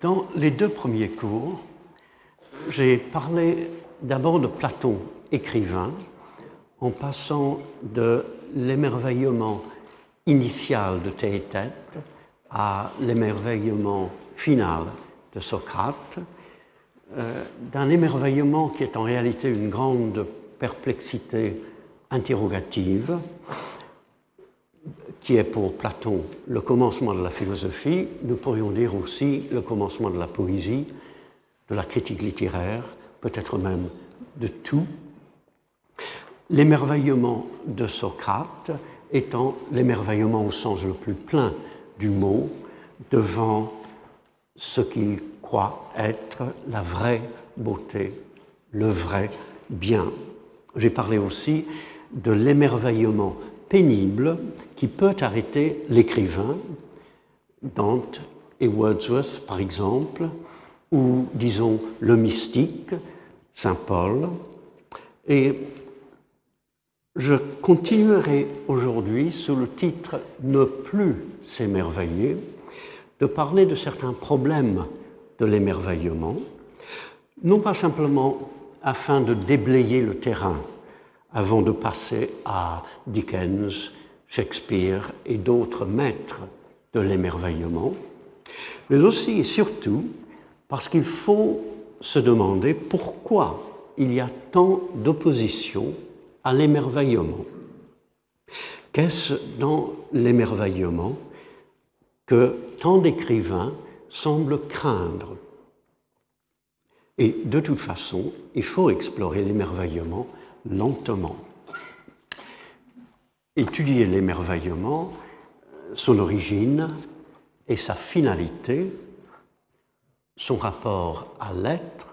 Dans les deux premiers cours, j'ai parlé d'abord de Platon, écrivain, en passant de l'émerveillement initial de Théétète à l'émerveillement final de Socrate, euh, d'un émerveillement qui est en réalité une grande perplexité interrogative, qui est pour Platon le commencement de la philosophie, nous pourrions dire aussi le commencement de la poésie, de la critique littéraire, peut-être même de tout. L'émerveillement de Socrate étant l'émerveillement au sens le plus plein du mot devant ce qu'il croit être la vraie beauté, le vrai bien. J'ai parlé aussi de l'émerveillement pénible qui peut arrêter l'écrivain, Dante et Wordsworth par exemple, ou disons le mystique, Saint Paul. Et je continuerai aujourd'hui sous le titre Ne plus s'émerveiller de parler de certains problèmes de l'émerveillement, non pas simplement afin de déblayer le terrain avant de passer à Dickens, Shakespeare et d'autres maîtres de l'émerveillement, mais aussi et surtout parce qu'il faut se demander pourquoi il y a tant d'opposition à l'émerveillement. Qu'est-ce dans l'émerveillement que tant d'écrivains semblent craindre? Et de toute façon, il faut explorer l'émerveillement lentement. Étudier l'émerveillement, son origine et sa finalité, son rapport à l'être,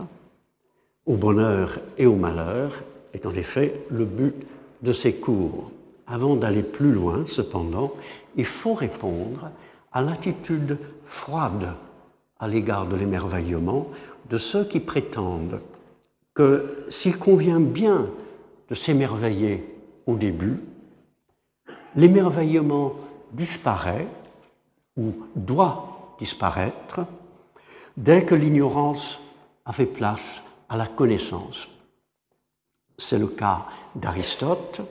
au bonheur et au malheur, est en effet le but de ces cours. Avant d'aller plus loin, cependant, il faut répondre à l'attitude froide à l'égard de l'émerveillement de ceux qui prétendent que s'il convient bien de s'émerveiller au début, l'émerveillement disparaît ou doit disparaître dès que l'ignorance a fait place à la connaissance. C'est le cas d'Aristote,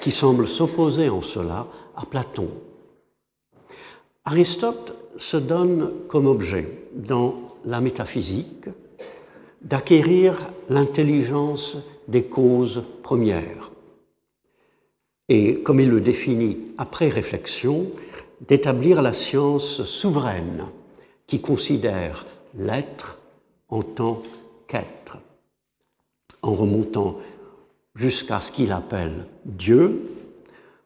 qui semble s'opposer en cela à Platon. Aristote se donne comme objet dans la métaphysique d'acquérir l'intelligence des causes premières. Et, comme il le définit après réflexion, d'établir la science souveraine qui considère l'être en tant qu'être, en remontant jusqu'à ce qu'il appelle Dieu,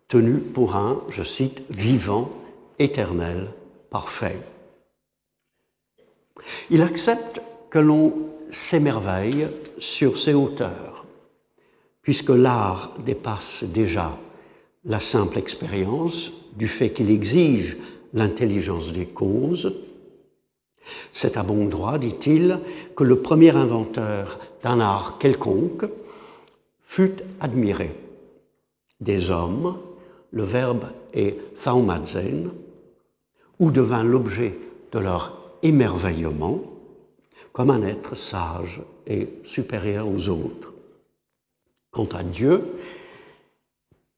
tenu pour un, je cite, vivant, éternel, parfait. Il accepte que l'on s'émerveille sur ses hauteurs, puisque l'art dépasse déjà la simple expérience du fait qu'il exige l'intelligence des causes. C'est à bon droit, dit-il, que le premier inventeur d'un art quelconque fut admiré. Des hommes, le verbe est thaumazen, ou devint l'objet de leur émerveillement, comme un être sage et supérieur aux autres. Quant à Dieu,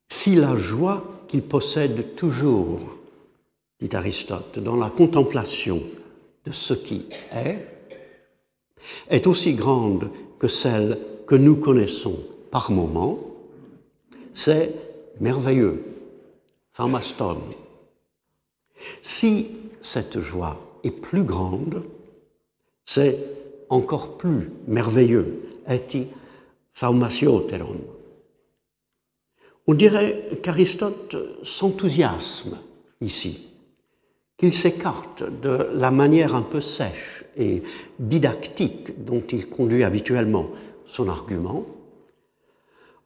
si la joie qu'il possède toujours, dit Aristote, dans la contemplation de ce qui est, est aussi grande que celle que nous connaissons par moments, c'est merveilleux, maston. Si cette joie est plus grande, c'est encore plus merveilleux. Eti On dirait qu'Aristote s'enthousiasme ici, qu'il s'écarte de la manière un peu sèche et didactique dont il conduit habituellement son argument,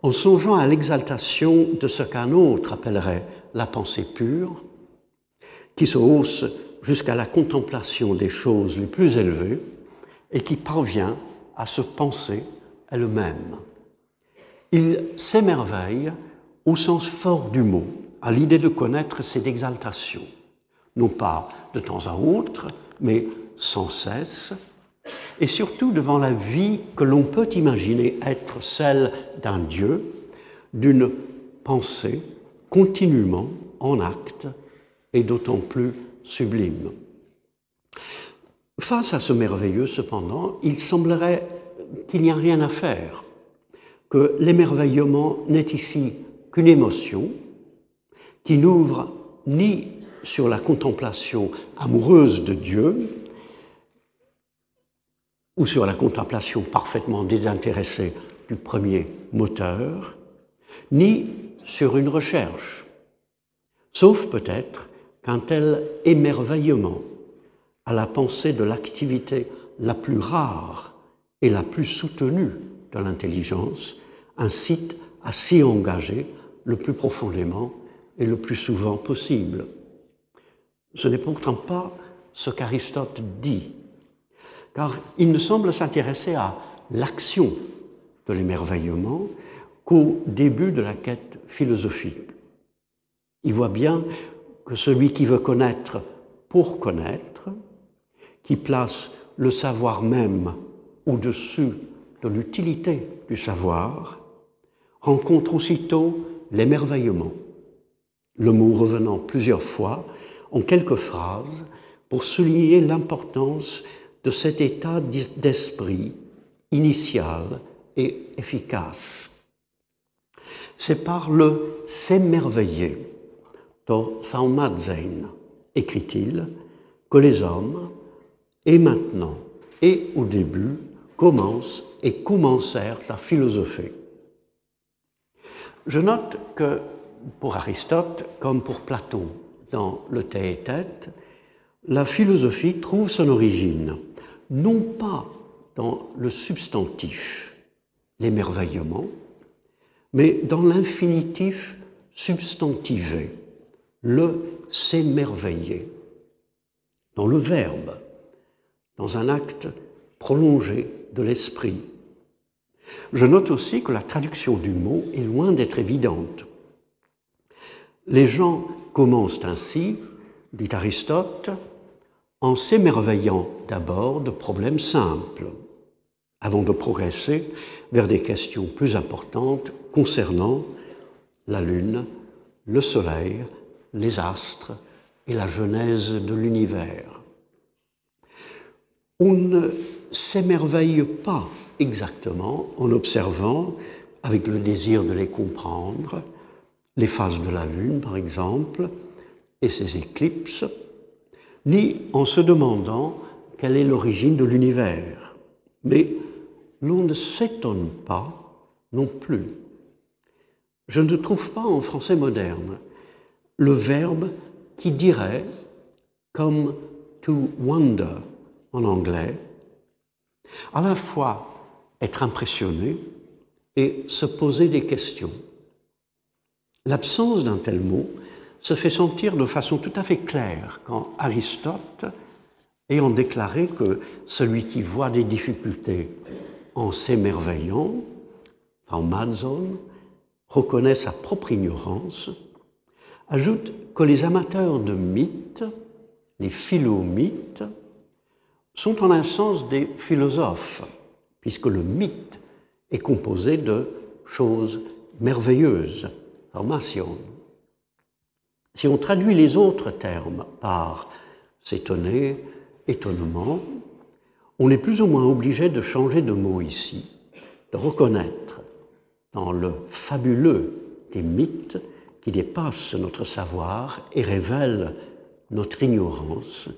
en songeant à l'exaltation de ce qu'un autre appellerait la pensée pure, qui se hausse jusqu'à la contemplation des choses les plus élevées et qui parvient à se penser elle-même. Il s'émerveille au sens fort du mot, à l'idée de connaître cette exaltation, non pas de temps à autre, mais sans cesse, et surtout devant la vie que l'on peut imaginer être celle d'un Dieu, d'une pensée continuellement en acte et d'autant plus sublime. Face à ce merveilleux, cependant, il semblerait qu'il n'y a rien à faire, que l'émerveillement n'est ici qu'une émotion qui n'ouvre ni sur la contemplation amoureuse de Dieu, ou sur la contemplation parfaitement désintéressée du premier moteur, ni sur une recherche, sauf peut-être qu'un tel émerveillement à la pensée de l'activité la plus rare et la plus soutenue de l'intelligence incite à s'y engager le plus profondément et le plus souvent possible. Ce n'est pourtant pas ce qu'Aristote dit, car il ne semble s'intéresser à l'action de l'émerveillement qu'au début de la quête philosophique. Il voit bien que celui qui veut connaître pour connaître, qui place le savoir même au-dessus de l'utilité du savoir, rencontre aussitôt l'émerveillement, le mot revenant plusieurs fois en quelques phrases pour souligner l'importance de cet état d'esprit initial et efficace. C'est par le s'émerveiller, écrit-il, que les hommes, et maintenant et au début, commencent et commencèrent à philosopher. Je note que pour Aristote, comme pour Platon dans le Théétète, la philosophie trouve son origine non pas dans le substantif, l'émerveillement, mais dans l'infinitif substantivé, le s'émerveiller, dans le verbe, dans un acte prolongé de l'esprit. Je note aussi que la traduction du mot est loin d'être évidente. Les gens commencent ainsi, dit Aristote, en s'émerveillant d'abord de problèmes simples, avant de progresser vers des questions plus importantes concernant la Lune, le Soleil, les astres et la genèse de l'univers. On s'émerveille pas exactement en observant, avec le désir de les comprendre, les phases de la Lune, par exemple, et ses éclipses, ni en se demandant quelle est l'origine de l'univers. Mais l'on ne s'étonne pas non plus. Je ne trouve pas en français moderne le verbe qui dirait, comme to wonder en anglais, à la fois être impressionné et se poser des questions. L'absence d'un tel mot se fait sentir de façon tout à fait claire quand Aristote, ayant déclaré que celui qui voit des difficultés en s'émerveillant, en Madzone, reconnaît sa propre ignorance, ajoute que les amateurs de mythes, les philomythes, sont en un sens des philosophes, puisque le mythe est composé de choses merveilleuses, formation. Si on traduit les autres termes par s'étonner, étonnement, on est plus ou moins obligé de changer de mot ici, de reconnaître dans le fabuleux des mythes qui dépassent notre savoir et révèlent notre ignorance,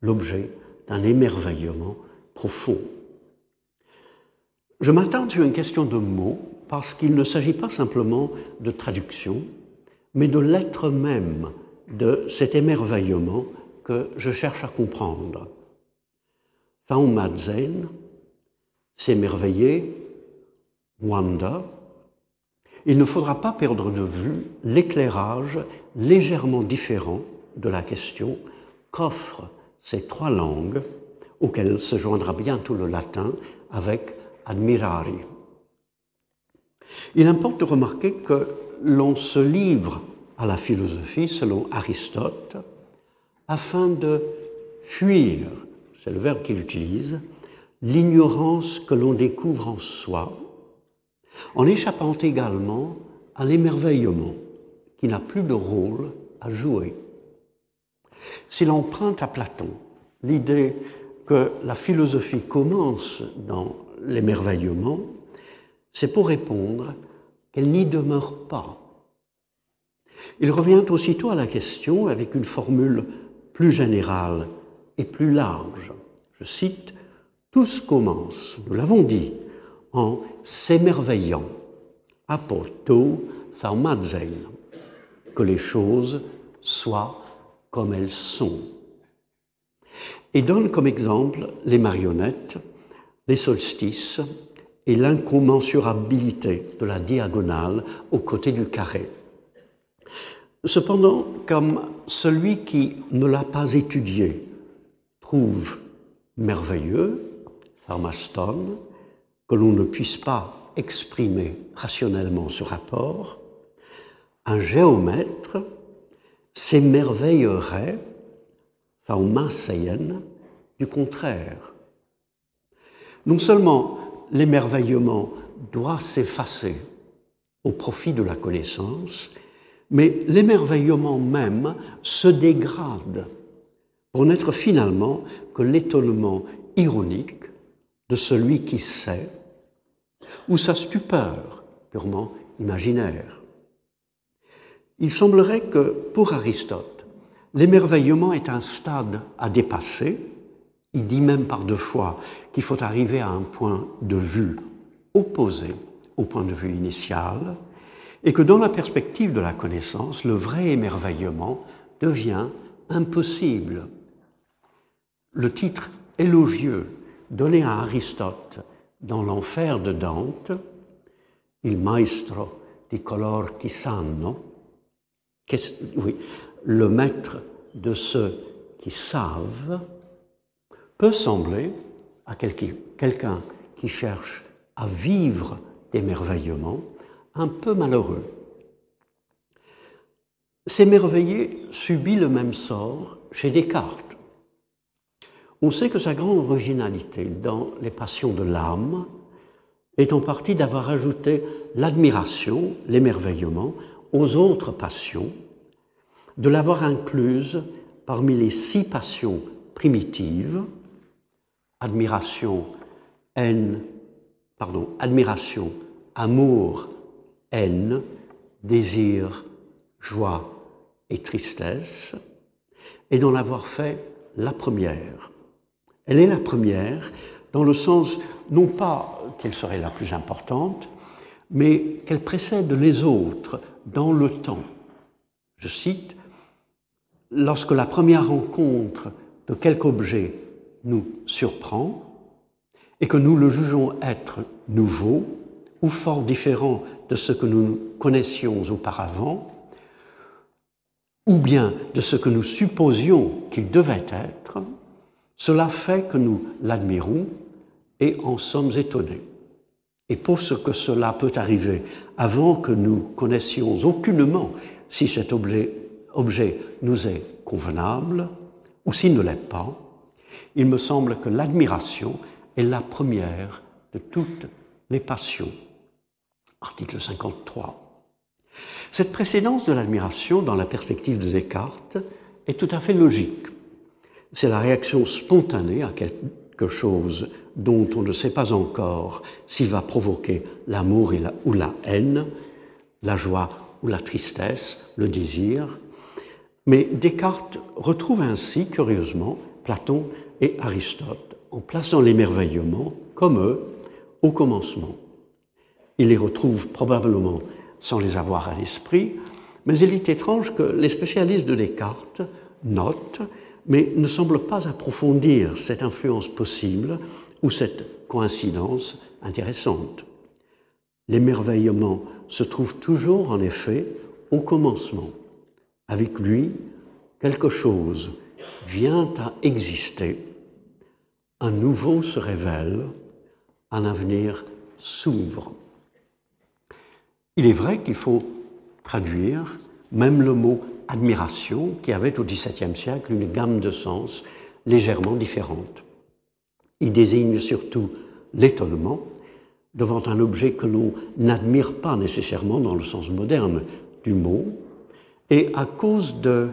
l'objet d'un émerveillement profond. Je m'attarde sur une question de mots parce qu'il ne s'agit pas simplement de traduction, mais de l'être même de cet émerveillement que je cherche à comprendre. Faumadzen, s'émerveiller, wanda, il ne faudra pas perdre de vue l'éclairage légèrement différent de la question qu'offrent ces trois langues auxquelles se joindra bientôt le latin avec admirari. Il importe de remarquer que l'on se livre à la philosophie, selon Aristote, afin de fuir, c'est le verbe qu'il utilise, l'ignorance que l'on découvre en soi, en échappant également à l'émerveillement qui n'a plus de rôle à jouer. S'il emprunte à Platon l'idée que la philosophie commence dans l'émerveillement, c'est pour répondre qu'elle n'y demeure pas. Il revient aussitôt à la question avec une formule plus générale et plus large. Je cite, Tous commence, nous l'avons dit, en s'émerveillant, apoto que les choses soient comme elles sont. Et donne comme exemple les marionnettes, les solstices et l'incommensurabilité de la diagonale aux côtés du carré. Cependant, comme celui qui ne l'a pas étudié trouve merveilleux, Pharmaston, que l'on ne puisse pas exprimer rationnellement ce rapport, un géomètre s'émerveillerait, Pharmaseien, du contraire. Non seulement l'émerveillement doit s'effacer au profit de la connaissance, mais l'émerveillement même se dégrade pour n'être finalement que l'étonnement ironique de celui qui sait, ou sa stupeur purement imaginaire. Il semblerait que, pour Aristote, l'émerveillement est un stade à dépasser. Il dit même par deux fois qu'il faut arriver à un point de vue opposé au point de vue initial, et que dans la perspective de la connaissance, le vrai émerveillement devient impossible. Le titre élogieux donné à Aristote dans l'enfer de Dante, Il maestro di color chi sanno, oui, le maître de ceux qui savent, peut sembler à quelqu'un qui cherche à vivre d'émerveillement un peu malheureux. S'émerveiller subit le même sort chez Descartes. On sait que sa grande originalité dans les passions de l'âme est en partie d'avoir ajouté l'admiration, l'émerveillement aux autres passions, de l'avoir incluse parmi les six passions primitives, admiration, haine, pardon, admiration, amour, haine, désir, joie et tristesse, et d'en avoir fait la première. Elle est la première dans le sens, non pas qu'elle serait la plus importante, mais qu'elle précède les autres dans le temps. Je cite, Lorsque la première rencontre de quelque objet nous surprend et que nous le jugeons être nouveau ou fort différent de ce que nous connaissions auparavant, ou bien de ce que nous supposions qu'il devait être, cela fait que nous l'admirons et en sommes étonnés. Et pour ce que cela peut arriver avant que nous connaissions aucunement si cet objet, nous est convenable ou s'il ne l'est pas, il me semble que l'admiration est la première de toutes les passions. Article 53. Cette précédence de l'admiration dans la perspective de Descartes est tout à fait logique. C'est la réaction spontanée à quelque chose dont on ne sait pas encore s'il va provoquer l'amour ou la haine, la joie ou la tristesse, le désir. Mais Descartes retrouve ainsi, curieusement, Platon et Aristote en plaçant l'émerveillement, comme eux, au commencement. Il les retrouve probablement sans les avoir à l'esprit, mais il est étrange que les spécialistes de Descartes notent, mais ne semblent pas approfondir cette influence possible ou cette coïncidence intéressante. L'émerveillement se trouve toujours en effet au commencement. Avec lui, quelque chose vient à exister, un nouveau se révèle, un avenir s'ouvre. Il est vrai qu'il faut traduire même le mot admiration qui avait au XVIIe siècle une gamme de sens légèrement différente. Il désigne surtout l'étonnement devant un objet que l'on n'admire pas nécessairement dans le sens moderne du mot, et à cause de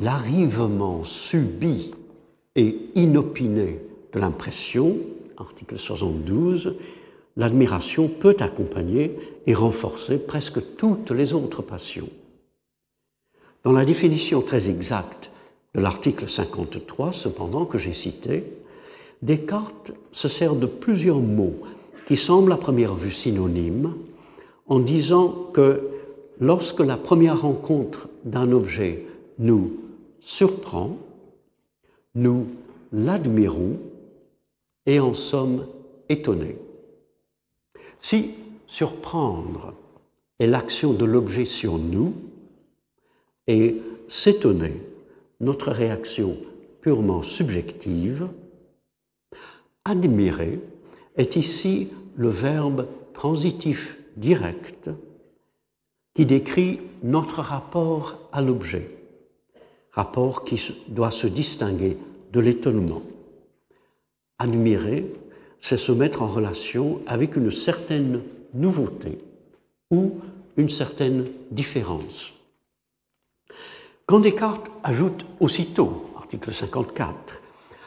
l'arrivement subi et inopiné de l'impression, article 72, l'admiration peut accompagner et renforcer presque toutes les autres passions. Dans la définition très exacte de l'article 53, cependant, que j'ai cité, Descartes se sert de plusieurs mots qui semblent à première vue synonymes en disant que lorsque la première rencontre d'un objet nous surprend, nous l'admirons et en sommes étonnés. Si surprendre est l'action de l'objet sur nous et s'étonner notre réaction purement subjective, admirer est ici le verbe transitif direct qui décrit notre rapport à l'objet, rapport qui doit se distinguer de l'étonnement. Admirer, c'est se mettre en relation avec une certaine nouveauté ou une certaine différence. Quand Descartes ajoute aussitôt, article 54,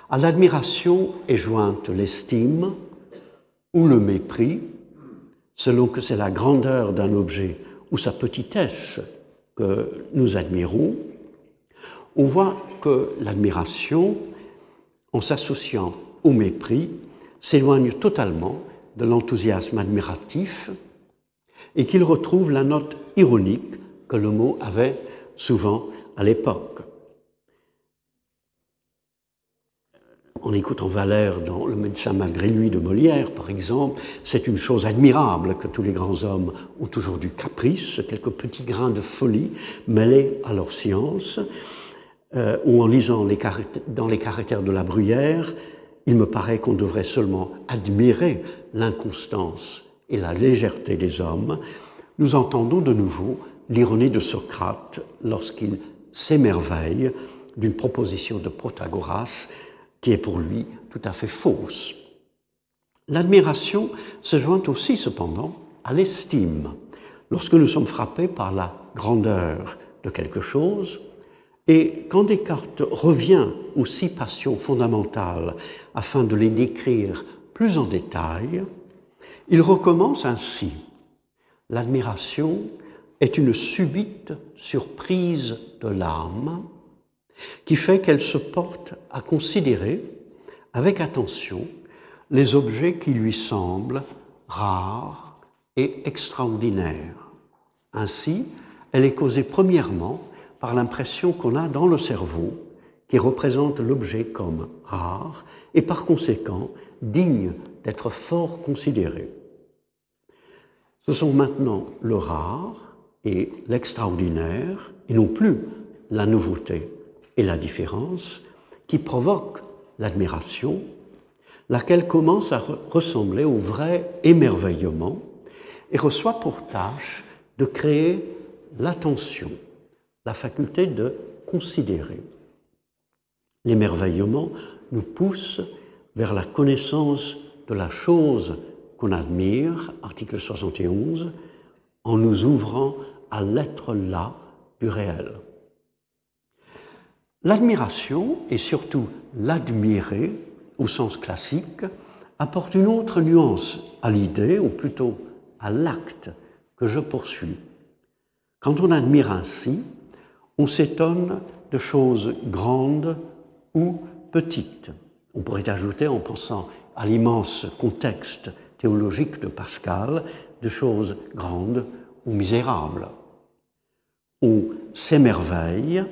à l'admiration est jointe l'estime ou le mépris, selon que c'est la grandeur d'un objet ou sa petitesse que nous admirons, on voit que l'admiration, en s'associant au mépris, s'éloigne totalement de l'enthousiasme admiratif et qu'il retrouve la note ironique que le mot avait souvent à l'époque. On écoute Valère dans Le médecin malgré lui de Molière, par exemple, c'est une chose admirable que tous les grands hommes ont toujours du caprice, quelques petits grains de folie mêlés à leur science, euh, ou en lisant dans les caractères de la Bruyère, il me paraît qu'on devrait seulement admirer l'inconstance et la légèreté des hommes. Nous entendons de nouveau l'ironie de Socrate lorsqu'il s'émerveille d'une proposition de Protagoras qui est pour lui tout à fait fausse. L'admiration se joint aussi cependant à l'estime. Lorsque nous sommes frappés par la grandeur de quelque chose, et quand Descartes revient aux six passions fondamentales afin de les décrire plus en détail, il recommence ainsi. L'admiration est une subite surprise de l'âme qui fait qu'elle se porte à considérer avec attention les objets qui lui semblent rares et extraordinaires. Ainsi, elle est causée premièrement par l'impression qu'on a dans le cerveau qui représente l'objet comme rare et par conséquent digne d'être fort considéré. Ce sont maintenant le rare et l'extraordinaire, et non plus la nouveauté et la différence qui provoque l'admiration, laquelle commence à ressembler au vrai émerveillement et reçoit pour tâche de créer l'attention, la faculté de considérer. L'émerveillement nous pousse vers la connaissance de la chose qu'on admire, article 71, en nous ouvrant à l'être là du réel. L'admiration, et surtout l'admirer au sens classique, apporte une autre nuance à l'idée, ou plutôt à l'acte que je poursuis. Quand on admire ainsi, on s'étonne de choses grandes ou petites. On pourrait ajouter, en pensant à l'immense contexte théologique de Pascal, de choses grandes ou misérables. On s'émerveille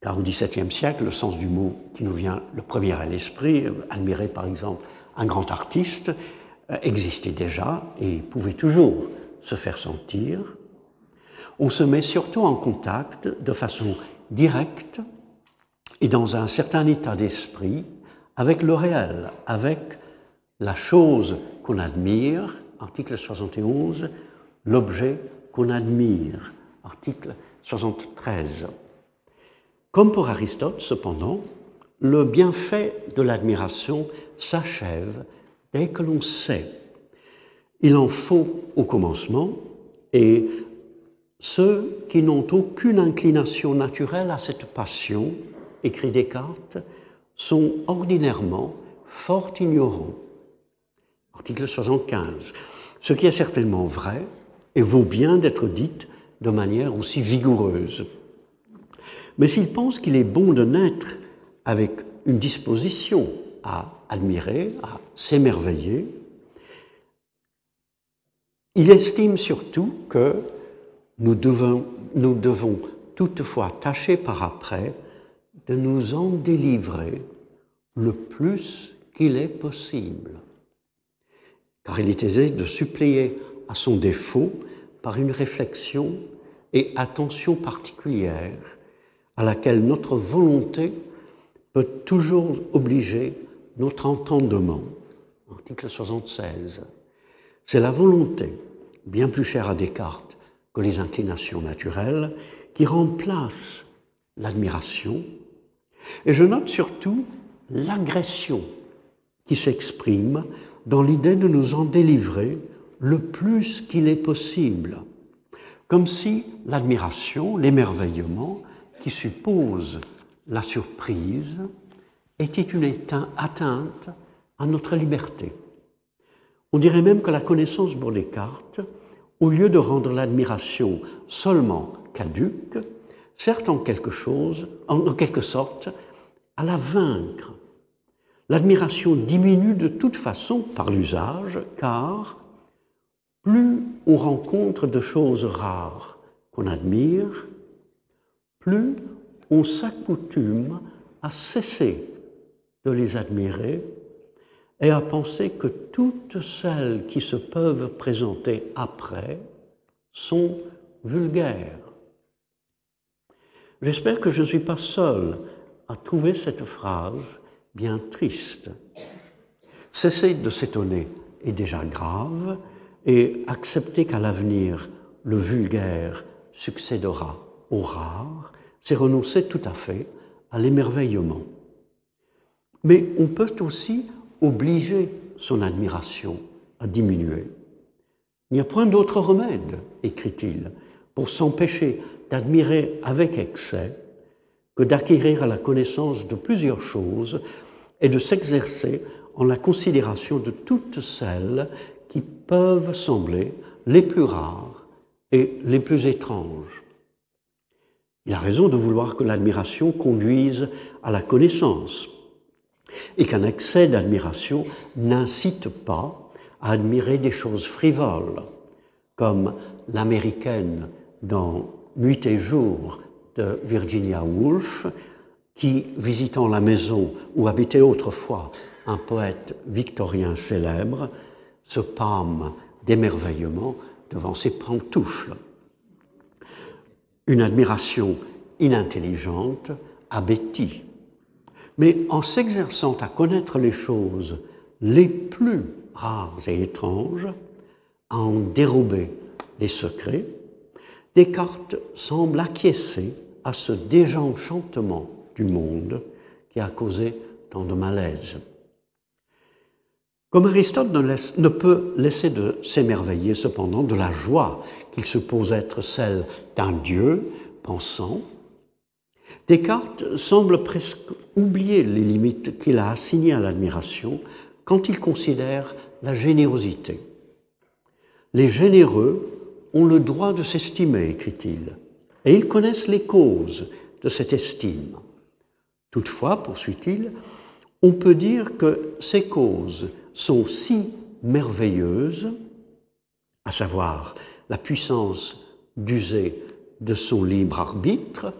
car au XVIIe siècle, le sens du mot qui nous vient le premier à l'esprit, admirer par exemple un grand artiste, euh, existait déjà et pouvait toujours se faire sentir. On se met surtout en contact de façon directe et dans un certain état d'esprit avec le réel, avec la chose qu'on admire, article 71, l'objet qu'on admire, article 73. Comme pour Aristote, cependant, le bienfait de l'admiration s'achève dès que l'on sait. Il en faut au commencement, et ceux qui n'ont aucune inclination naturelle à cette passion, écrit Descartes, sont ordinairement fort ignorants. Article 75. Ce qui est certainement vrai et vaut bien d'être dit de manière aussi vigoureuse. Mais s'ils pensent qu'il est bon de naître avec une disposition à admirer, à s'émerveiller, il estime surtout que nous devons, nous devons toutefois tâcher par après de nous en délivrer le plus qu'il est possible. Est aisé de suppléer à son défaut par une réflexion et attention particulière à laquelle notre volonté peut toujours obliger notre entendement. Article 76. C'est la volonté, bien plus chère à Descartes que les inclinations naturelles, qui remplace l'admiration. Et je note surtout l'agression qui s'exprime dans l'idée de nous en délivrer le plus qu'il est possible, comme si l'admiration, l'émerveillement, qui suppose la surprise, était une atteinte à notre liberté. On dirait même que la connaissance pour Descartes, au lieu de rendre l'admiration seulement caduque, sert en quelque chose, en quelque sorte, à la vaincre. L'admiration diminue de toute façon par l'usage, car plus on rencontre de choses rares qu'on admire, plus on s'accoutume à cesser de les admirer et à penser que toutes celles qui se peuvent présenter après sont vulgaires. J'espère que je ne suis pas seul à trouver cette phrase bien triste. Cesser de s'étonner est déjà grave et accepter qu'à l'avenir le vulgaire succédera au rare, c'est renoncer tout à fait à l'émerveillement. Mais on peut aussi obliger son admiration à diminuer. Il n'y a point d'autre remède, écrit-il, pour s'empêcher d'admirer avec excès que d'acquérir à la connaissance de plusieurs choses et de s'exercer en la considération de toutes celles qui peuvent sembler les plus rares et les plus étranges. Il a raison de vouloir que l'admiration conduise à la connaissance et qu'un excès d'admiration n'incite pas à admirer des choses frivoles, comme l'américaine dans Nuit et jour de Virginia Woolf, qui, visitant la maison où habitait autrefois un poète victorien célèbre, se pâme d'émerveillement devant ses pantoufles. Une admiration inintelligente Betty. Mais en s'exerçant à connaître les choses les plus rares et étranges, à en dérober les secrets, Descartes semble acquiescer à ce désenchantement du monde qui a causé tant de malaise. Comme Aristote ne, peut laisser de s'émerveiller cependant de la joie qu'il suppose être celle d'un Dieu pensant, Descartes semble presque oublier les limites qu'il a assignées à l'admiration quand il considère la générosité. Les généreux ont le droit de s'estimer, écrit-il, et ils connaissent les causes de cette estime. Toutefois, poursuit-il, on peut dire que ces causes sont si merveilleuses, à savoir la puissance d'user de son libre arbitre,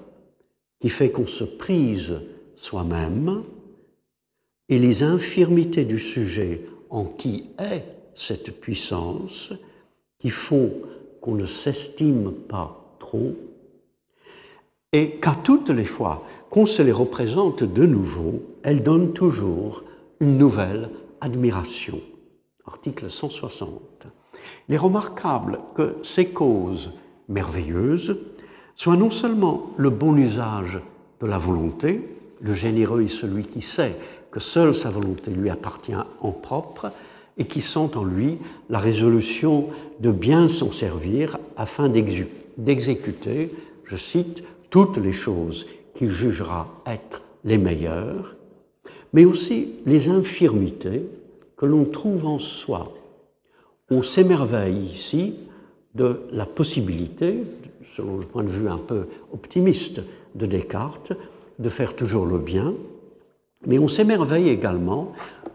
qui fait qu'on se prise soi-même, et les infirmités du sujet en qui est cette puissance, qui font qu'on ne s'estime pas trop, et qu'à toutes les fois qu'on se les représente de nouveau, elles donnent toujours une nouvelle admiration. Article 160. Il est remarquable que ces causes merveilleuses soit non seulement le bon usage de la volonté, le généreux est celui qui sait que seule sa volonté lui appartient en propre et qui sent en lui la résolution de bien s'en servir afin d'exécuter, je cite, toutes les choses qu'il jugera être les meilleures, mais aussi les infirmités que l'on trouve en soi. On s'émerveille ici de la possibilité, selon le point de vue un peu optimiste de Descartes, de faire toujours le bien, mais on s'émerveille également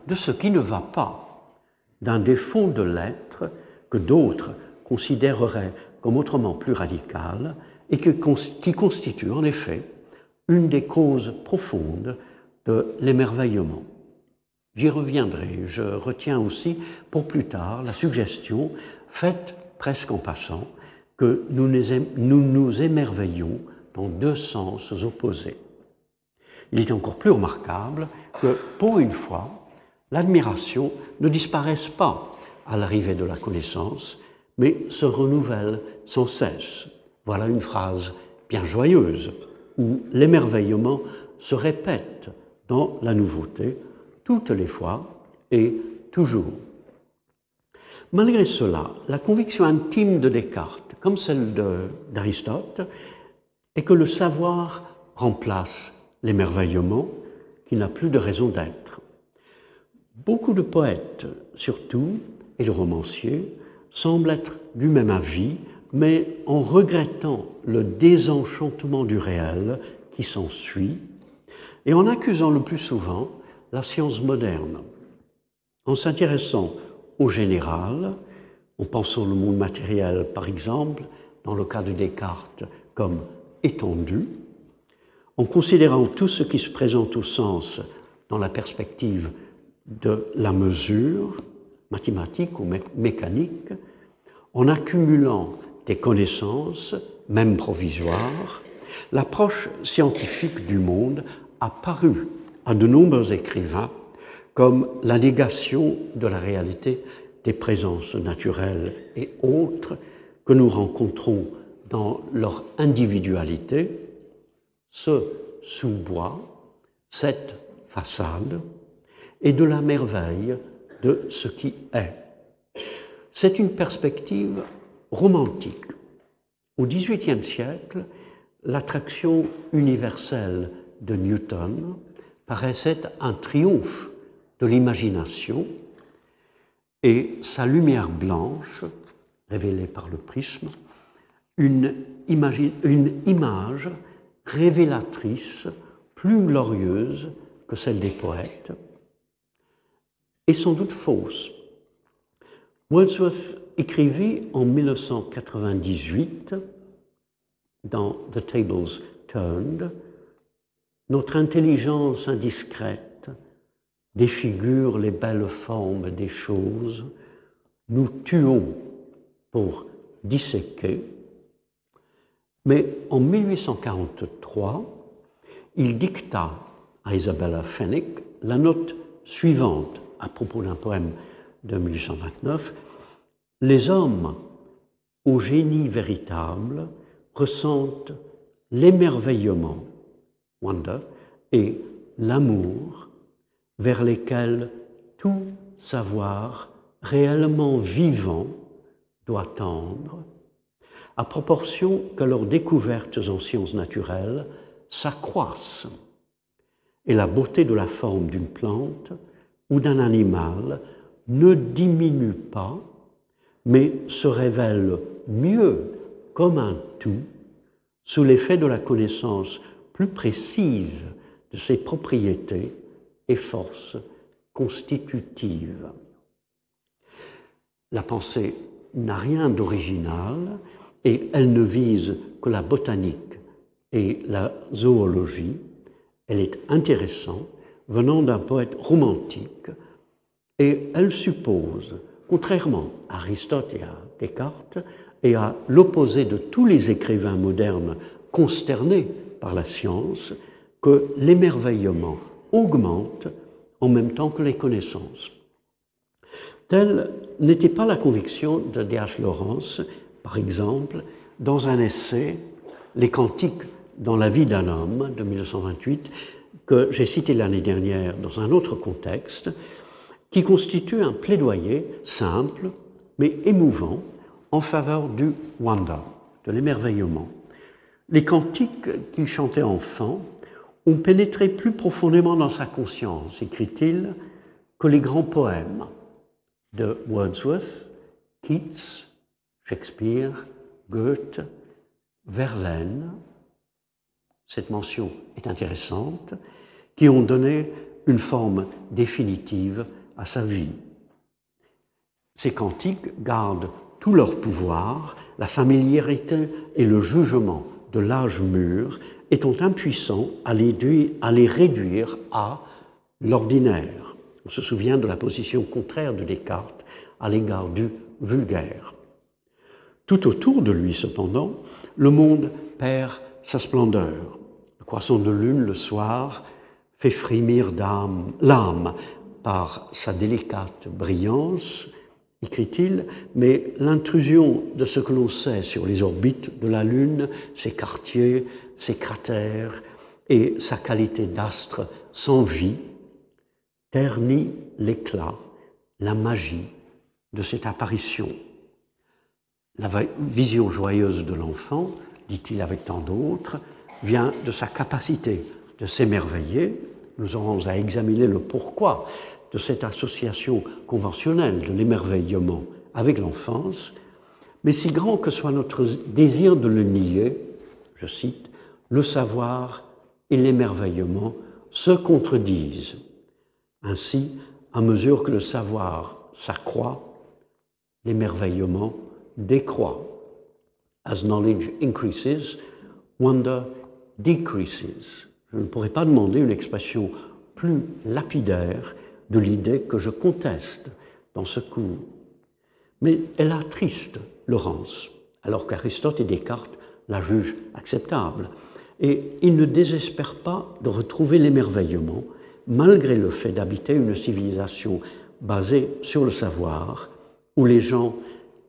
de ce qui ne va pas, d'un défaut de l'être que d'autres considéreraient comme autrement plus radical et qui constitue en effet une des causes profondes de l'émerveillement. J'y reviendrai. Je retiens aussi pour plus tard la suggestion faite presque en passant que nous nous émerveillons dans deux sens opposés. Il est encore plus remarquable que, pour une fois, l'admiration ne disparaisse pas à l'arrivée de la connaissance, mais se renouvelle sans cesse. Voilà une phrase bien joyeuse, où l'émerveillement se répète dans la nouveauté toutes les fois et toujours. Malgré cela, la conviction intime de Descartes, comme celle d'Aristote, est que le savoir remplace l'émerveillement qui n'a plus de raison d'être. Beaucoup de poètes, surtout, et de romanciers, semblent être du même avis, mais en regrettant le désenchantement du réel qui s'ensuit, et en accusant le plus souvent la science moderne. En s'intéressant au général, en pensant le monde matériel, par exemple, dans le cas de Descartes, comme étendu, en considérant tout ce qui se présente au sens dans la perspective de la mesure, mathématique ou mécanique, en accumulant des connaissances, même provisoires, l'approche scientifique du monde a paru à de nombreux écrivains comme la négation de la réalité des présences naturelles et autres que nous rencontrons dans leur individualité, ce sous-bois, cette façade, et de la merveille de ce qui est. C'est une perspective romantique. Au XVIIIe siècle, l'attraction universelle de Newton paraissait un triomphe de l'imagination et sa lumière blanche, révélée par le prisme, une, image révélatrice, plus glorieuse que celle des poètes, et sans doute fausse. Wordsworth écrivit en 1998 dans The Tables Turned Notre intelligence indiscrète défigure les belles formes des choses, nous tuons pour disséquer. Mais en 1843, il dicta à Isabella Fenwick la note suivante à propos d'un poème de 1829 Les hommes au génie véritable ressentent l'émerveillement, et l'amour vers lesquels tout savoir réellement vivant doit tendre à proportion que leurs découvertes en sciences naturelles s'accroissent et la beauté de la forme d'une plante ou d'un animal ne diminue pas, mais se révèle mieux comme un tout sous l'effet de la connaissance plus précise de ses propriétés et forces constitutives. La pensée n'a rien d'original, et elle ne vise que la botanique et la zoologie. Elle est intéressante, venant d'un poète romantique, et elle suppose, contrairement à Aristote et à Descartes, et à l'opposé de tous les écrivains modernes consternés par la science, que l'émerveillement augmente en même temps que les connaissances. Telle n'était pas la conviction de D.H. Lawrence par exemple, dans un essai Les Cantiques dans la vie d'un homme de 1928, que j'ai cité l'année dernière dans un autre contexte, qui constitue un plaidoyer simple mais émouvant en faveur du wonder, de l'émerveillement. Les cantiques qu'il chantait enfant ont pénétré plus profondément dans sa conscience, écrit-il, que les grands poèmes de Wordsworth, Keats, Shakespeare, Goethe, Verlaine, cette mention est intéressante, qui ont donné une forme définitive à sa vie. Ces cantiques gardent tout leur pouvoir, la familiarité et le jugement de l'âge mûr étant impuissants à les, réduire à l'ordinaire. On se souvient de la position contraire de Descartes à l'égard du vulgaire. Tout autour de lui, cependant, le monde perd sa splendeur. Le croissant de lune le soir fait frémir l'âme par sa délicate brillance, écrit-il, mais l'intrusion de ce que l'on sait sur les orbites de la Lune, ses quartiers, ses cratères et sa qualité d'astre sans vie, ternit l'éclat, la magie de cette apparition. La vision joyeuse de l'enfant, dit-il avec tant d'autres, vient de sa capacité de s'émerveiller. Nous aurons à examiner le pourquoi de cette association conventionnelle de l'émerveillement avec l'enfance, mais si grand que soit notre désir de le nier, je cite, le savoir et l'émerveillement se contredisent. Ainsi, à mesure que le savoir s'accroît, l'émerveillement décroît. As knowledge increases, wonder decreases. Je ne pourrais pas demander une expression plus lapidaire de l'idée que je conteste dans ce cours. Mais elle attriste Laurence, alors qu'Aristote et Descartes la jugent acceptable. Et il ne désespère pas de retrouver l'émerveillement, malgré le fait d'habiter une civilisation basée sur le savoir, où les gens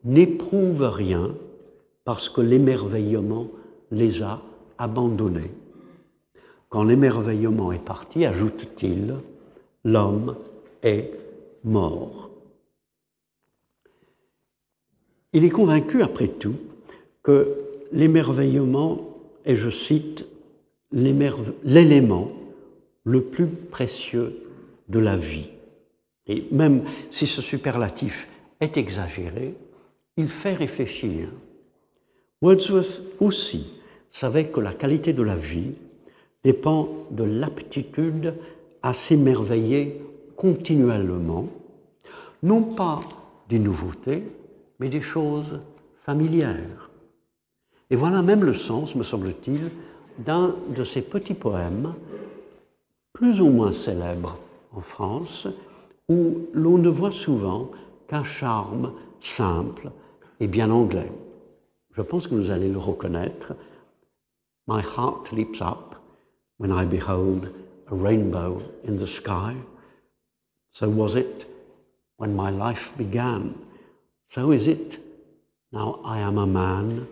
n'éprouvent rien parce que l'émerveillement les a abandonnés. Quand l'émerveillement est parti, ajoute-t-il, l'homme est mort. Il est convaincu, après tout, que l'émerveillement est, je cite, l'élément le plus précieux de la vie. Et même si ce superlatif est exagéré, il fait réfléchir. Wordsworth aussi savait que la qualité de la vie dépend de l'aptitude à s'émerveiller continuellement, non pas des nouveautés, mais des choses familières. Et voilà même le sens, me semble-t-il, d'un de ces petits poèmes, plus ou moins célèbres en France, où l'on ne voit souvent qu'un charme simple et bien anglais. Je pense que vous allez le reconnaître. My heart leaps up when I behold a rainbow in the sky. So was it when my life began. So is it now I am a man.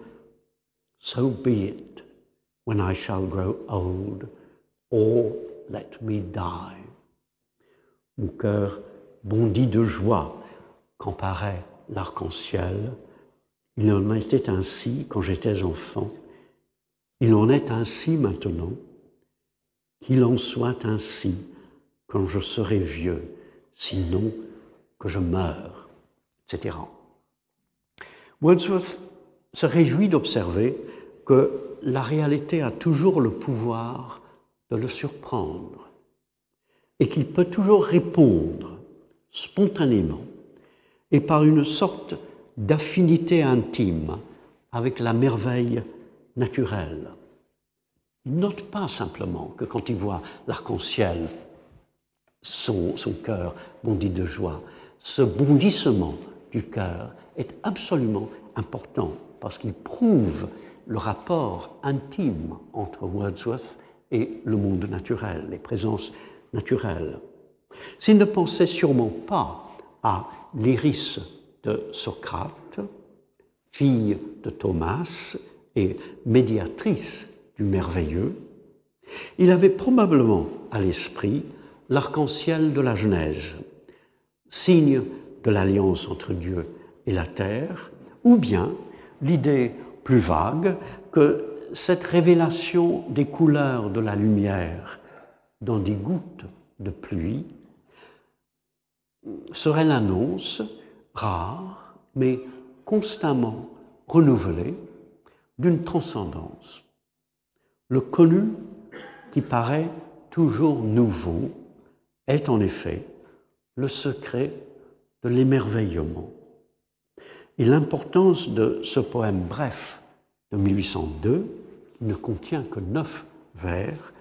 So be it when I shall grow old, or let me die. Mon cœur bondit de joie quand paraît l'arc-en-ciel. Il en était ainsi quand j'étais enfant. Il en est ainsi maintenant. Qu'il en soit ainsi quand je serai vieux, sinon que je meure, etc. Wordsworth se réjouit d'observer que la réalité a toujours le pouvoir de le surprendre et qu'il peut toujours répondre spontanément et par une sorte d'affinité intime avec la merveille naturelle. Il note pas simplement que quand il voit l'arc-en-ciel, son, cœur bondit de joie. Ce bondissement du cœur est absolument important parce qu'il prouve le rapport intime entre Wordsworth et le monde naturel, les présences naturelles. S'il ne pensait sûrement pas à l'iris de Socrate, fille de Thomas et médiatrice du merveilleux, il avait probablement à l'esprit l'arc-en-ciel de la Genèse, signe de l'alliance entre Dieu et la terre, ou bien l'idée plus vague que cette révélation des couleurs de la lumière dans des gouttes de pluie serait l'annonce rare, mais constamment renouvelée, d'une transcendance. Le connu, qui paraît toujours nouveau, est en effet le secret de l'émerveillement. Et l'importance de ce poème bref de 1802, qui ne contient que neuf vers,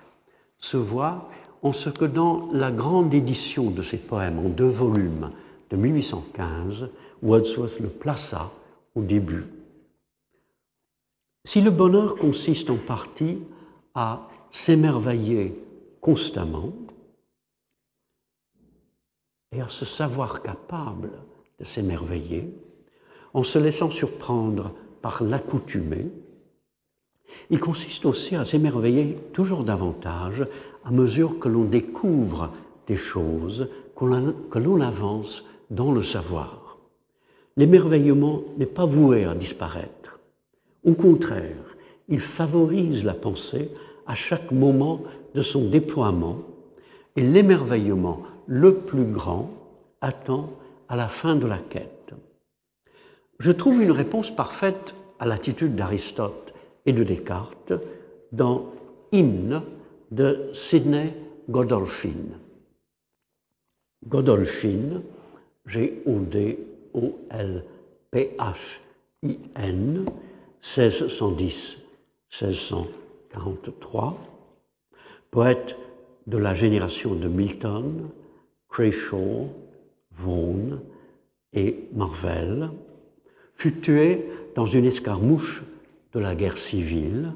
se voit en ce que dans la grande édition de ces poèmes en deux volumes de 1815, Wordsworth le plaça au début. Si le bonheur consiste en partie à s'émerveiller constamment et à se savoir capable de s'émerveiller, en se laissant surprendre par l'accoutumée, il consiste aussi à s'émerveiller toujours davantage à mesure que l'on découvre des choses, que l'on avance dans le savoir. L'émerveillement n'est pas voué à disparaître. Au contraire, il favorise la pensée à chaque moment de son déploiement et l'émerveillement le plus grand attend à la fin de la quête. Je trouve une réponse parfaite à l'attitude d'Aristote et de Descartes dans Hymne de Sidney Godolphin. Godolphin, G-O-D-O-L-P-H-I-N, 1610-1643, poète de la génération de Milton, Crashaw, Vaughan et Marvell, fut tué dans une escarmouche de la guerre civile.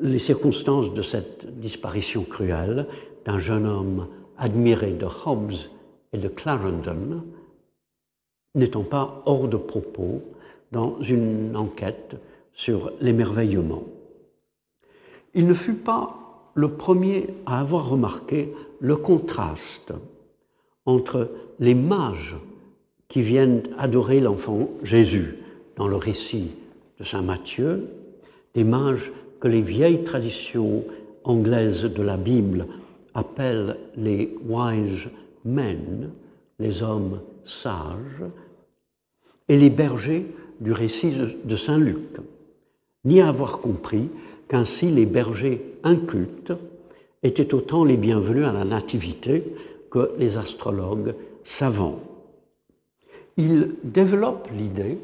Les circonstances de cette disparition cruelle d'un jeune homme admiré de Hobbes et de Clarendon n'étant pas hors de propos dans une enquête sur l'émerveillement. Il ne fut pas le premier à avoir remarqué le contraste entre les mages qui viennent adorer l'enfant Jésus dans le récit de Saint Matthieu, des mages que les vieilles traditions anglaises de la Bible appellent les wise men, les hommes sages, et les bergers du récit de Saint Luc, ni avoir compris qu'ainsi les bergers incultes étaient autant les bienvenus à la nativité que les astrologues savants. Il développe l'idée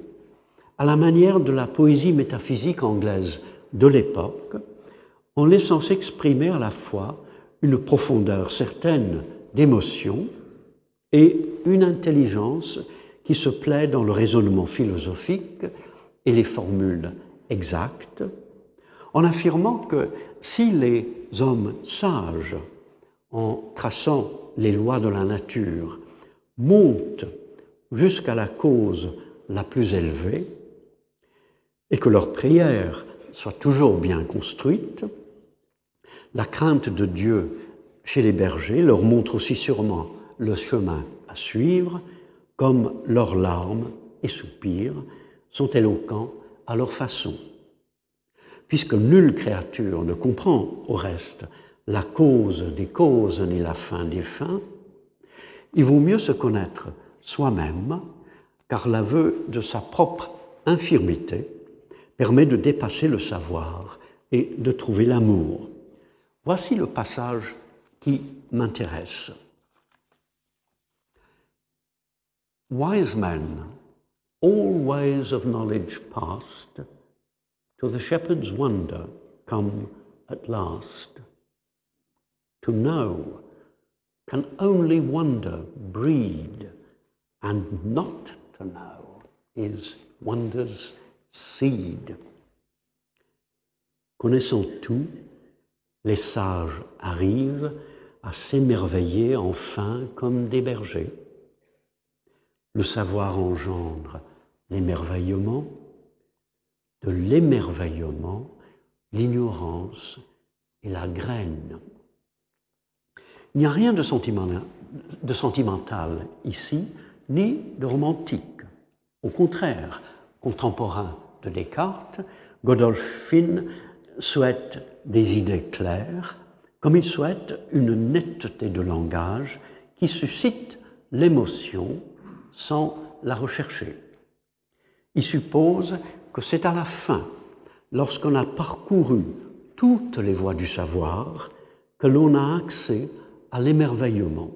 à la manière de la poésie métaphysique anglaise de l'époque, en laissant s'exprimer à la fois une profondeur certaine d'émotion et une intelligence qui se plaît dans le raisonnement philosophique et les formules exactes, en affirmant que si les hommes sages, en traçant les lois de la nature, montent jusqu'à la cause la plus élevée, et que leur prière soit toujours bien construite, la crainte de Dieu chez les bergers leur montre aussi sûrement le chemin à suivre, comme leurs larmes et soupirs sont éloquents à leur façon. Puisque nulle créature ne comprend au reste la cause des causes ni la fin des fins, il vaut mieux se connaître soi-même, car l'aveu de sa propre infirmité permet de dépasser le savoir et de trouver l'amour. Voici le passage qui m'intéresse. Wise men, all ways of knowledge past, to the shepherd's wonder come at last. To know can only wonder breed, and not to know is wonder's seed. Connaissant tout, les sages arrivent à s'émerveiller enfin comme des bergers. Le savoir engendre l'émerveillement, de l'émerveillement, l'ignorance et la graine. Il n'y a rien de, sentimental ici, ni de romantique. Au contraire, contemporain de Descartes, Godolphin souhaite des idées claires, comme il souhaite une netteté de langage qui suscite l'émotion sans la rechercher. Il suppose que c'est à la fin, lorsqu'on a parcouru toutes les voies du savoir, que l'on a accès à l'émerveillement.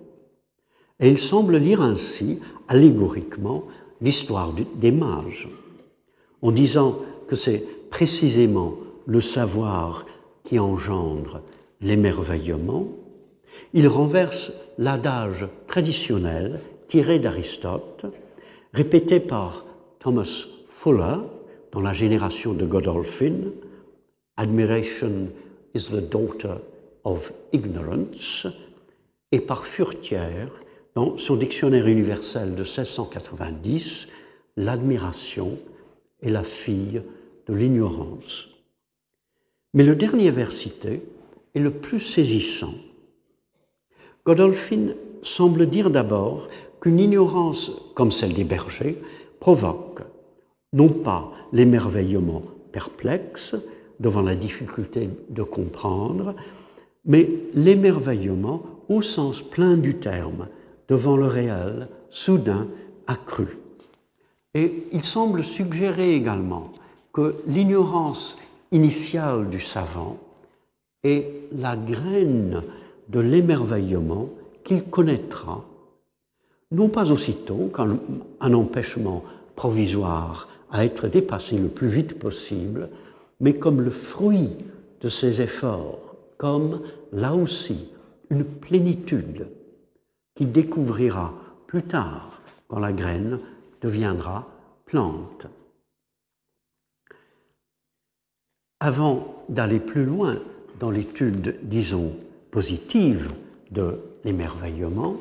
Et il semble lire ainsi, allégoriquement, l'histoire des mages, en disant que c'est précisément le savoir qui engendre l'émerveillement, il renverse l'adage traditionnel tiré d'Aristote, répété par Thomas Fuller dans la génération de Godolphin, Admiration is the daughter of ignorance, et par Furtière dans son dictionnaire universel de 1690, L'admiration est la fille de l'ignorance. Mais le dernier vers cité est le plus saisissant. Godolphin semble dire d'abord qu'une ignorance comme celle des bergers provoque non pas l'émerveillement perplexe devant la difficulté de comprendre, mais l'émerveillement au sens plein du terme, devant le réel, soudain accru. Et il semble suggérer également que l'ignorance initiale du savant est la graine de l'émerveillement qu'il connaîtra, non pas aussitôt qu'un empêchement provisoire à être dépassé le plus vite possible, mais comme le fruit de ses efforts, comme là aussi une plénitude qu'il découvrira plus tard quand la graine deviendra plante. Avant d'aller plus loin dans l'étude, disons, positive de l'émerveillement,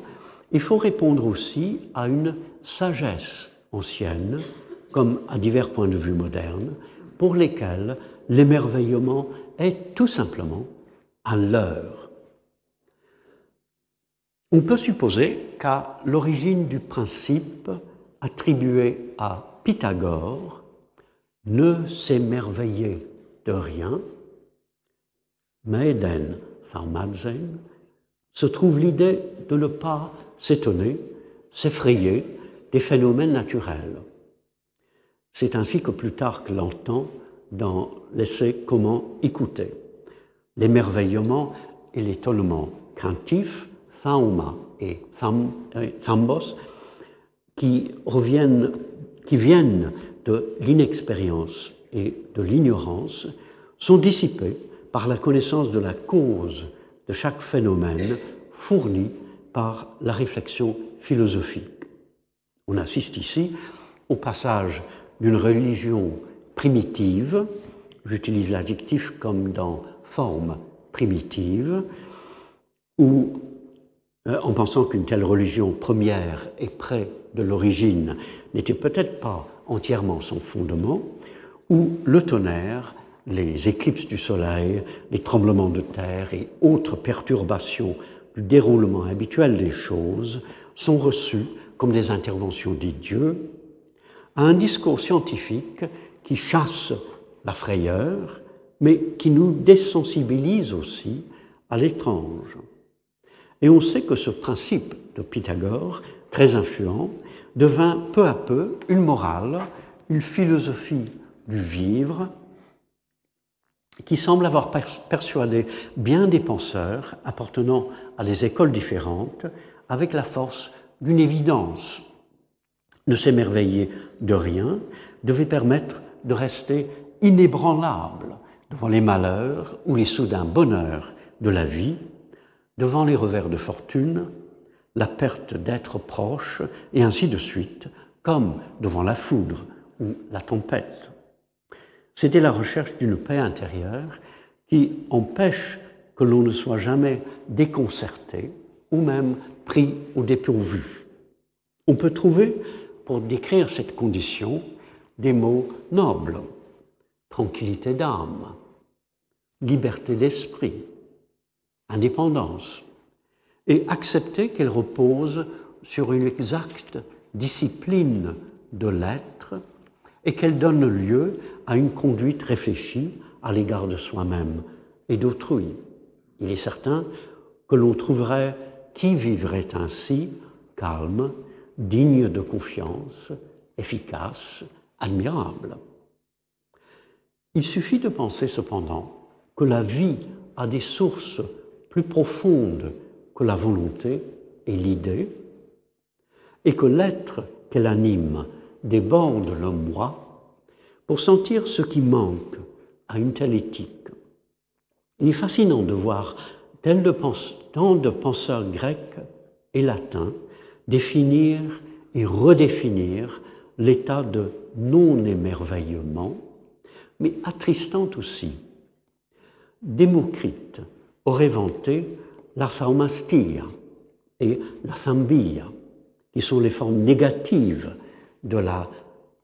il faut répondre aussi à une sagesse ancienne, comme à divers points de vue modernes, pour lesquels l'émerveillement est tout simplement un leurre. On peut supposer qu'à l'origine du principe attribué à Pythagore, ne s'émerveiller de rien, Maeden se trouve l'idée de ne pas s'étonner, s'effrayer des phénomènes naturels. C'est ainsi que Plutarque l'entend dans l'essai Comment écouter. L'émerveillement et l'étonnement craintif, thauma et thambos, qui, reviennent, qui viennent de l'inexpérience et de l'ignorance, sont dissipés par la connaissance de la cause de chaque phénomène fournie par la réflexion philosophique. On assiste ici au passage d'une religion primitive, j'utilise l'adjectif comme dans forme primitive, où, euh, en pensant qu'une telle religion première et près de l'origine n'était peut-être pas entièrement son fondement, où le tonnerre, les éclipses du soleil, les tremblements de terre et autres perturbations du déroulement habituel des choses sont reçus comme des interventions des dieux, à un discours scientifique qui chasse la frayeur, mais qui nous désensibilise aussi à l'étrange. Et on sait que ce principe de Pythagore, très influent, devint peu à peu une morale, une philosophie du vivre, qui semble avoir persuadé bien des penseurs appartenant à des écoles différentes avec la force d'une évidence. Ne s'émerveiller de rien devait permettre de rester inébranlable devant les malheurs ou les soudains bonheurs de la vie, devant les revers de fortune, la perte d'être proche, et ainsi de suite, comme devant la foudre ou la tempête. C'était la recherche d'une paix intérieure qui empêche que l'on ne soit jamais déconcerté ou même pris au dépourvu. On peut trouver, pour décrire cette condition, des mots nobles. tranquillité d'âme, liberté d'esprit, indépendance, et accepter qu'elle repose sur une exacte discipline de l'être et qu'elle donne lieu à une conduite réfléchie à l'égard de soi-même et d'autrui. Il est certain que l'on trouverait qui vivrait ainsi, calme, digne de confiance, efficace, admirable. Il suffit de penser cependant que la vie a des sources plus profondes que la volonté et l'idée, et que l'être qu'elle anime déborde le moi pour sentir ce qui manque à une telle éthique. Il est fascinant de voir tant de penseurs grecs et latins définir et redéfinir l'état de non-émerveillement, mais attristant aussi. Démocrite aurait vanté la thaumastia et la thambia, qui sont les formes négatives de la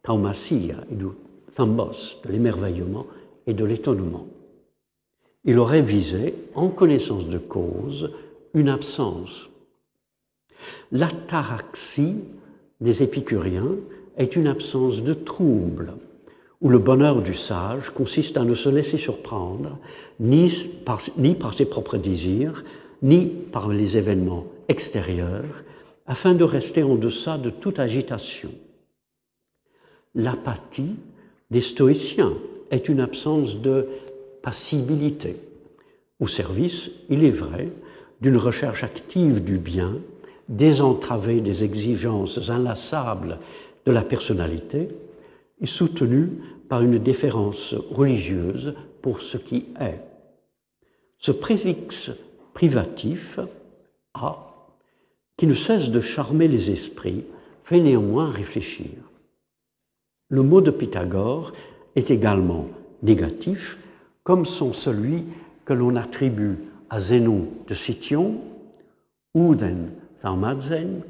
thaumasia et du thambos, de l'émerveillement et de l'étonnement. Il aurait visé, en connaissance de cause, une absence. L'ataraxie des épicuriens est une absence de trouble, où le bonheur du sage consiste à ne se laisser surprendre ni par, ni par ses propres désirs, ni par les événements extérieurs, afin de rester en deçà de toute agitation. L'apathie des stoïciens est une absence de passibilité, au service, il est vrai, d'une recherche active du bien, désentravée des exigences inlassables de la personnalité, et soutenue par une déférence religieuse pour ce qui est. Ce préfixe privatif, a, qui ne cesse de charmer les esprits, fait néanmoins réfléchir. Le mot de Pythagore est également négatif, comme sont celui que l'on attribue à Zénon de Sityon, Ouden Tharmadzen,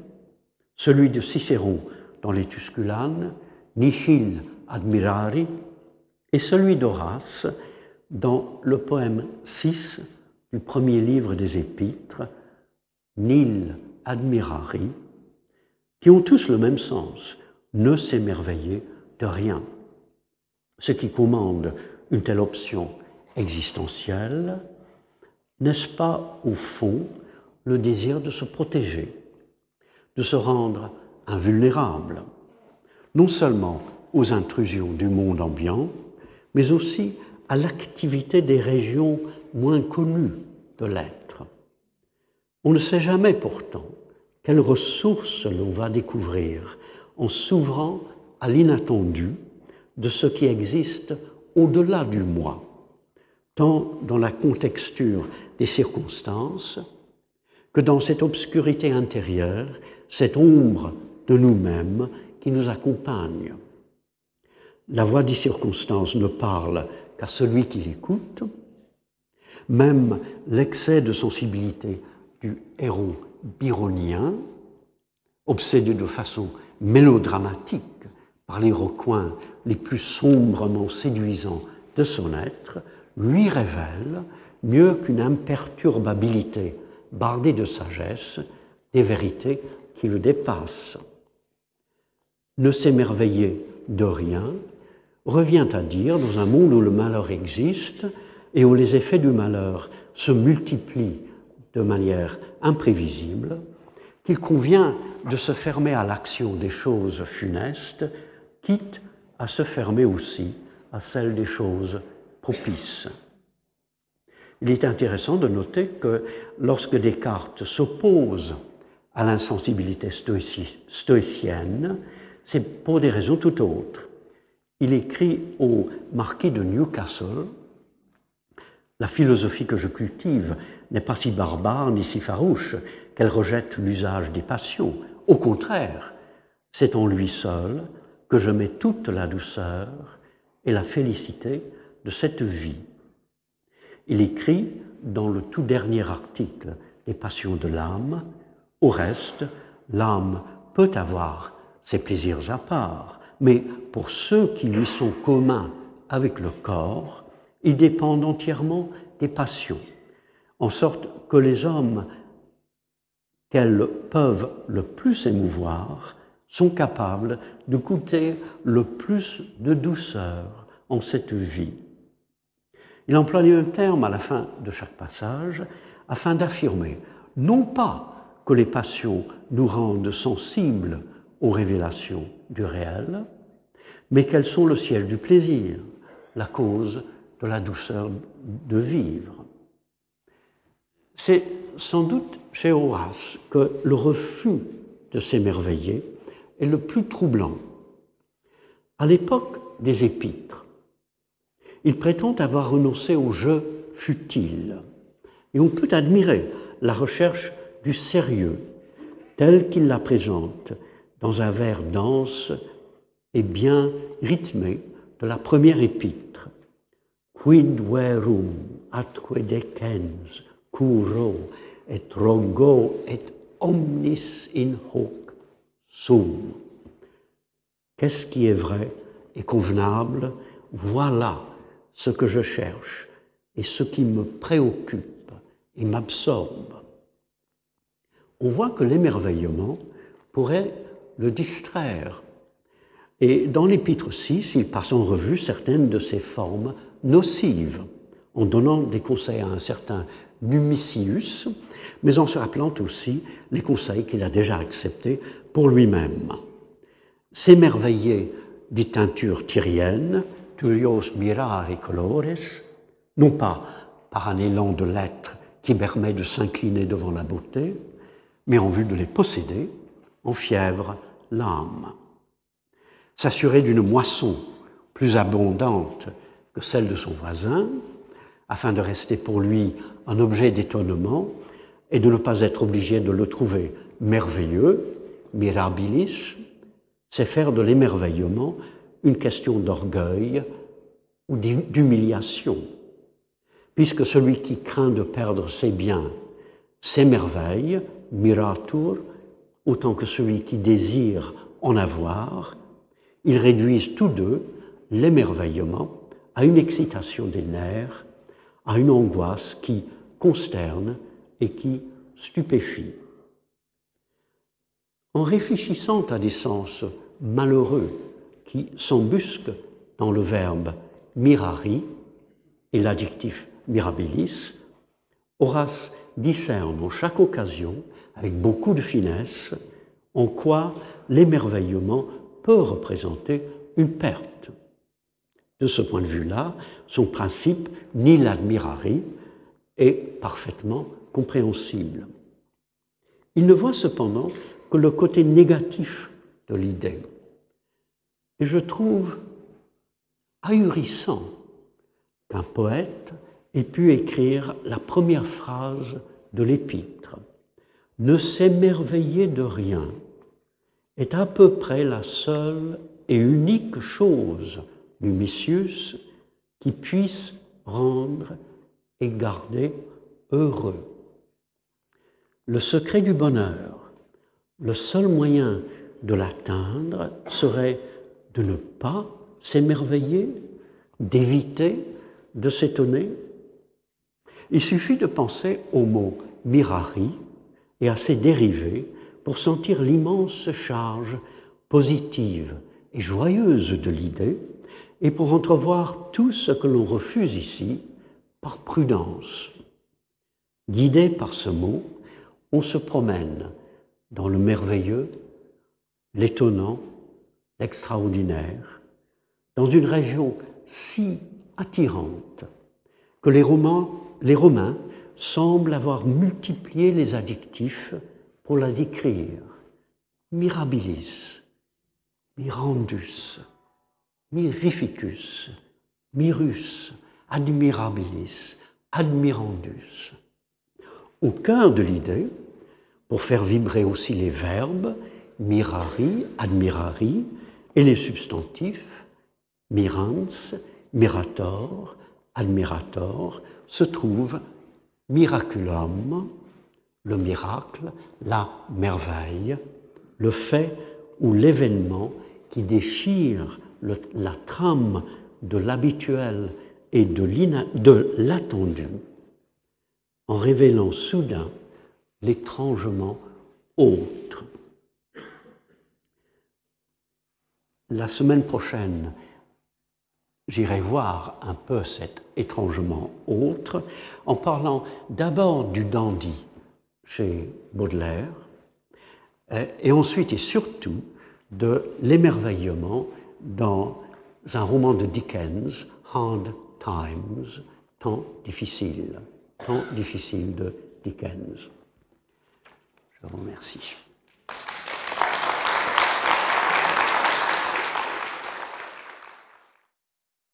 celui de Cicéron dans les Tusculanes, Nihil Admirari, et celui d'Horace dans le poème 6 du premier livre des Épîtres, Nil Admirari, qui ont tous le même sens, ne s'émerveiller de rien. Ce qui commande une telle option existentielle, n'est-ce pas au fond le désir de se protéger, de se rendre invulnérable, non seulement aux intrusions du monde ambiant, mais aussi à l'activité des régions moins connu de l'être. On ne sait jamais pourtant quelles ressources l'on va découvrir en s'ouvrant à l'inattendu de ce qui existe au-delà du moi, tant dans la contexture des circonstances que dans cette obscurité intérieure, cette ombre de nous-mêmes qui nous accompagne. La voix des circonstances ne parle qu'à celui qui l'écoute, même l'excès de sensibilité du héros byronien, obsédé de façon mélodramatique par les recoins les plus sombrement séduisants de son être, lui révèle, mieux qu'une imperturbabilité bardée de sagesse, des vérités qui le dépassent. Ne s'émerveiller de rien revient à dire, dans un monde où le malheur existe, et où les effets du malheur se multiplient de manière imprévisible, qu'il convient de se fermer à l'action des choses funestes, quitte à se fermer aussi à celle des choses propices. Il est intéressant de noter que lorsque Descartes s'oppose à l'insensibilité stoïcienne, c'est pour des raisons tout autres. Il écrit au marquis de Newcastle, la philosophie que je cultive n'est pas si barbare ni si farouche qu'elle rejette l'usage des passions. Au contraire, c'est en lui seul que je mets toute la douceur et la félicité de cette vie. Il écrit dans le tout dernier article des passions de l'âme, au reste, l'âme peut avoir ses plaisirs à part, mais pour ceux qui lui sont communs avec le corps et dépendent entièrement des passions, en sorte que les hommes qu'elles peuvent le plus émouvoir sont capables de coûter le plus de douceur en cette vie. Il emploie un terme à la fin de chaque passage afin d'affirmer non pas que les passions nous rendent sensibles aux révélations du réel, mais qu'elles sont le siège du plaisir, la cause de la douceur de vivre. C'est sans doute chez Horace que le refus de s'émerveiller est le plus troublant. À l'époque des épîtres, il prétend avoir renoncé au jeu futile, et on peut admirer la recherche du sérieux tel qu'il la présente dans un vers dense et bien rythmé de la première épître. Quid verum atque decens curo et rogo et omnis in hoc sum. Qu'est-ce qui est vrai et convenable? Voilà ce que je cherche et ce qui me préoccupe et m'absorbe. On voit que l'émerveillement pourrait le distraire. Et dans l'épître 6, il passe en revue certaines de ces formes nocives, en donnant des conseils à un certain Numicius, mais en se rappelant aussi les conseils qu'il a déjà acceptés pour lui-même. S'émerveiller des teintures tyriennes, turios mirari colores, non pas par un élan de l'être qui permet de s'incliner devant la beauté, mais en vue de les posséder, en fièvre l'âme. S'assurer d'une moisson plus abondante que celle de son voisin, afin de rester pour lui un objet d'étonnement et de ne pas être obligé de le trouver merveilleux, mirabilis, c'est faire de l'émerveillement une question d'orgueil ou d'humiliation, puisque celui qui craint de perdre ses biens s'émerveille, miratur, autant que celui qui désire en avoir, ils réduisent tous deux l'émerveillement à une excitation des nerfs, à une angoisse qui consterne et qui stupéfie. En réfléchissant à des sens malheureux qui s'embusquent dans le verbe mirari et l'adjectif mirabilis, Horace discerne en chaque occasion, avec beaucoup de finesse, en quoi l'émerveillement peut représenter une perte. De ce point de vue-là, son principe, ni l'admirari, est parfaitement compréhensible. Il ne voit cependant que le côté négatif de l'idée. Et je trouve ahurissant qu'un poète ait pu écrire la première phrase de l'épître. Ne s'émerveiller de rien est à peu près la seule et unique chose, Lumicius, qui puisse rendre et garder heureux. Le secret du bonheur, le seul moyen de l'atteindre serait de ne pas s'émerveiller, d'éviter de s'étonner. Il suffit de penser au mot mirari et à ses dérivés pour sentir l'immense charge positive et joyeuse de l'idée et pour entrevoir tout ce que l'on refuse ici par prudence. Guidé par ce mot, on se promène dans le merveilleux, l'étonnant, l'extraordinaire, dans une région si attirante que les, les Romains semblent avoir multiplié les adjectifs pour la décrire. Mirabilis, mirandus, mirificus, mirus, admirabilis, admirandus. Au cœur de l'idée, pour faire vibrer aussi les verbes, mirari, admirari, et les substantifs, mirans, mirator, admirator, se trouve miraculum, le miracle, la merveille, le fait ou l'événement qui déchire la trame de l'habituel et de l'attendu, en révélant soudain l'étrangement autre. La semaine prochaine, j'irai voir un peu cet étrangement autre en parlant d'abord du dandy chez Baudelaire et ensuite et surtout de l'émerveillement dans un roman de Dickens, Hard Times, temps difficile, temps difficile de Dickens. Je vous remercie.